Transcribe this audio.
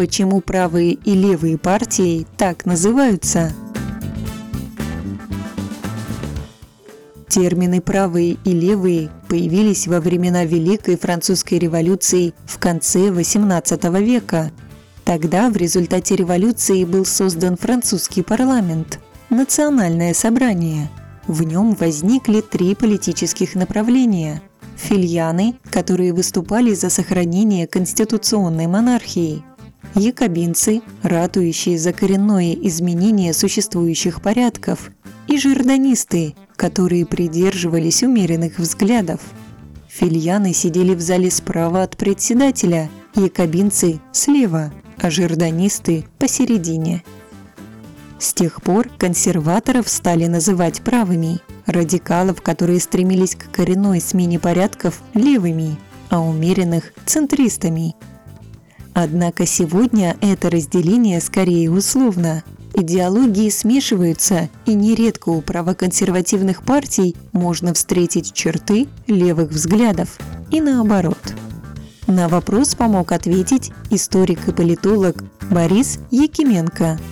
Почему правые и левые партии так называются? Термины «правые» и «левые» появились во времена Великой Французской революции в конце XVIII века. Тогда в результате революции был создан французский парламент – Национальное собрание. В нем возникли три политических направления – фильяны, которые выступали за сохранение конституционной монархии, якобинцы, ратующие за коренное изменение существующих порядков, и жирдонисты, которые придерживались умеренных взглядов. Фильяны сидели в зале справа от председателя, якобинцы – слева, а жирдонисты – посередине. С тех пор консерваторов стали называть правыми, радикалов, которые стремились к коренной смене порядков – левыми, а умеренных – центристами – Однако сегодня это разделение скорее условно. Идеологии смешиваются, и нередко у правоконсервативных партий можно встретить черты левых взглядов и наоборот. На вопрос помог ответить историк и политолог Борис Якименко –